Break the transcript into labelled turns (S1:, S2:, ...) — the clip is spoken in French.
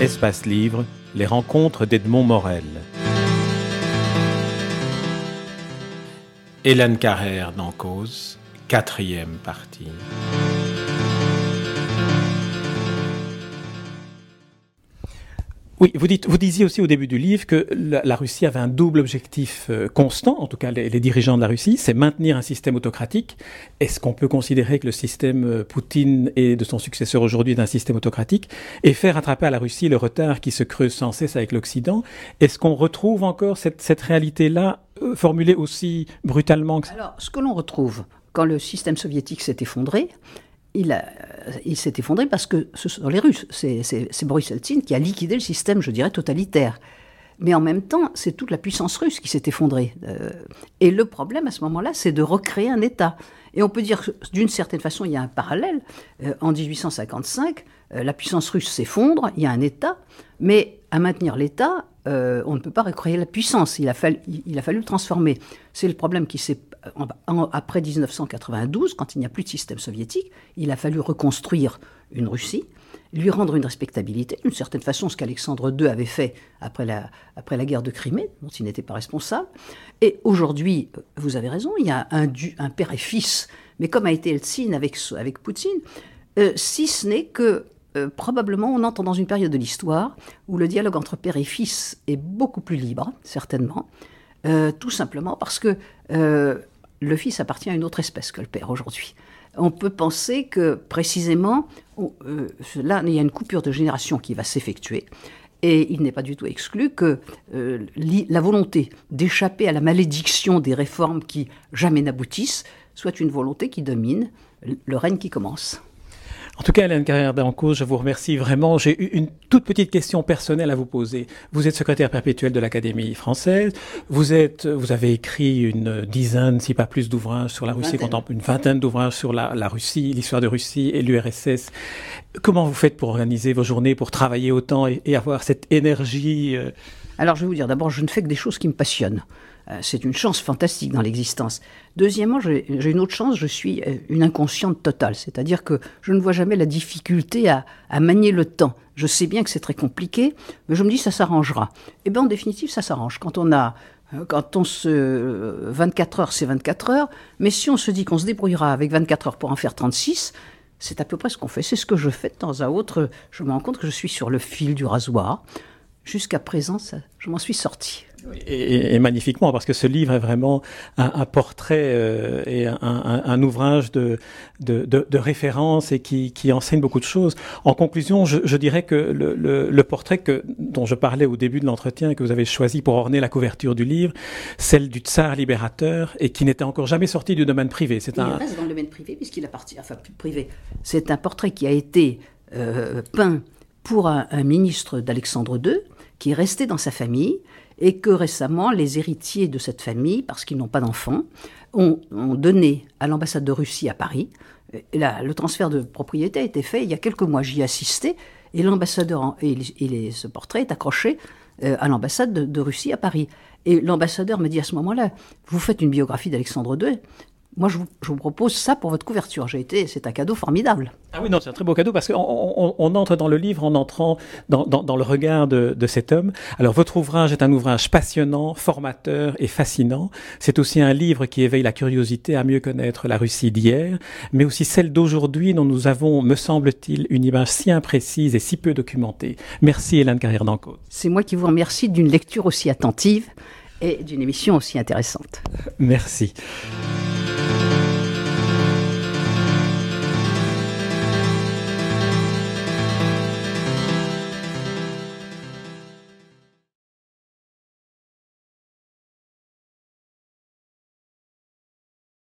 S1: Espace Livre, les rencontres d'Edmond Morel. Hélène Carrère dans Cause, quatrième partie. Oui, vous, dites, disiez aussi au début du livre que la, Russie avait un double objectif euh, constant, en tout cas les, dirigeants de la Russie, c'est maintenir un système autocratique. Est-ce qu'on peut considérer que le système euh, Poutine et de son successeur aujourd'hui d'un système autocratique et faire attraper à la Russie le retard qui se creuse sans cesse avec l'Occident? Est-ce qu'on retrouve encore cette, cette réalité-là euh, formulée aussi brutalement que...
S2: Alors, ce que l'on retrouve quand le système soviétique s'est effondré, il, s'est effondré parce que ce sont les Russes. C'est Boris Eltsine qui a liquidé le système, je dirais, totalitaire. Mais en même temps, c'est toute la puissance russe qui s'est effondrée. Euh, et le problème à ce moment-là, c'est de recréer un État. Et on peut dire que d'une certaine façon, il y a un parallèle. Euh, en 1855, euh, la puissance russe s'effondre, il y a un État, mais à maintenir l'État, on ne peut pas recréer la puissance. Il a fallu, le transformer. C'est le problème qui s'est après 1992, quand il n'y a plus de système soviétique, il a fallu reconstruire une Russie, lui rendre une respectabilité, d'une certaine façon ce qu'Alexandre II avait fait après la, guerre de Crimée, dont il n'était pas responsable. Et aujourd'hui, vous avez raison, il y a un, un père et fils, mais comme a été Eltsine avec, avec Poutine, euh, si ce n'est que euh, probablement on entre dans une période de l'histoire où le dialogue entre père et fils est beaucoup plus libre, certainement, euh, tout simplement parce que le fils appartient à une autre espèce que le père aujourd'hui. On peut penser que précisément, euh, là, il y a une coupure de génération qui va s'effectuer. Et il n'est pas du tout exclu que euh, la volonté d'échapper à la malédiction des réformes qui jamais n'aboutissent soit une volonté qui domine le règne qui commence.
S1: En tout cas, Hélène Carrière d'Anco, je vous remercie vraiment. J'ai une toute petite question personnelle à vous poser. Vous êtes secrétaire perpétuel de l'Académie française. Vous êtes, vous avez écrit une dizaine, si pas plus, d'ouvrages sur la Russie contemporaine, une vingtaine d'ouvrages sur la, Russie, l'histoire de Russie et l'URSS. Comment vous faites pour organiser vos journées, pour travailler autant et, avoir cette énergie euh?
S2: Alors, je vais vous dire, d'abord, je ne fais que des choses qui me passionnent. Euh, c'est une chance fantastique dans l'existence. Deuxièmement, j'ai une autre chance, je suis euh, une inconsciente totale, c'est-à-dire que je ne vois jamais la difficulté à, manier le temps. Je sais bien que c'est très compliqué, mais je me dis ça s'arrangera. Et eh bien en définitive, ça s'arrange. Quand on a euh, quand on se 24 heures, c'est 24 heures, mais si on se dit qu'on se débrouillera avec 24 heures pour en faire 36, c'est à peu près ce qu'on fait. C'est ce que je fais de temps à autre. Je me rends compte que je suis sur le fil du rasoir. Jusqu'à présent, je m'en suis sorti.
S1: Et, magnifiquement, parce que ce livre est vraiment un, portrait euh, et un, ouvrage de, de, référence et qui, enseigne beaucoup de choses. En conclusion, je, dirais que le, portrait que, dont je parlais au début de l'entretien, que vous avez choisi pour orner la couverture du livre, celle du tsar libérateur et qui n'était encore jamais sorti du domaine privé.
S2: C'est un... Il reste dans le domaine privé puisqu'il appartient, enfin privé. C'est un portrait qui a été euh, peint pour un, ministre d'Alexandre II qui est resté dans sa famille et que récemment, les héritiers de cette famille, parce qu'ils n'ont pas d'enfants, ont, donné à l'ambassade de Russie à Paris. Là, le transfert de propriété a été fait il y a quelques mois. J'y ai assisté et l'ambassadeur et, ce portrait est accroché euh, à l'ambassade de, de, Russie à Paris. Et l'ambassadeur me dit à ce moment-là, vous faites une biographie d'Alexandre II, moi, je vous, propose ça pour votre couverture. J'ai été, c'est un cadeau formidable.
S1: Ah oui, non, c'est un très beau cadeau parce qu'on on, entre dans le livre en entrant dans, le regard de, cet homme. Alors, votre ouvrage est un ouvrage passionnant, formateur et fascinant. C'est aussi un livre qui éveille la curiosité à mieux connaître la Russie d'hier, mais aussi celle d'aujourd'hui dont nous avons, me semble-t-il, une image si imprécise et si peu documentée. Merci Hélène Carrière d'Anco.
S2: C'est moi qui vous remercie d'une lecture aussi attentive et d'une émission aussi intéressante.
S1: Merci.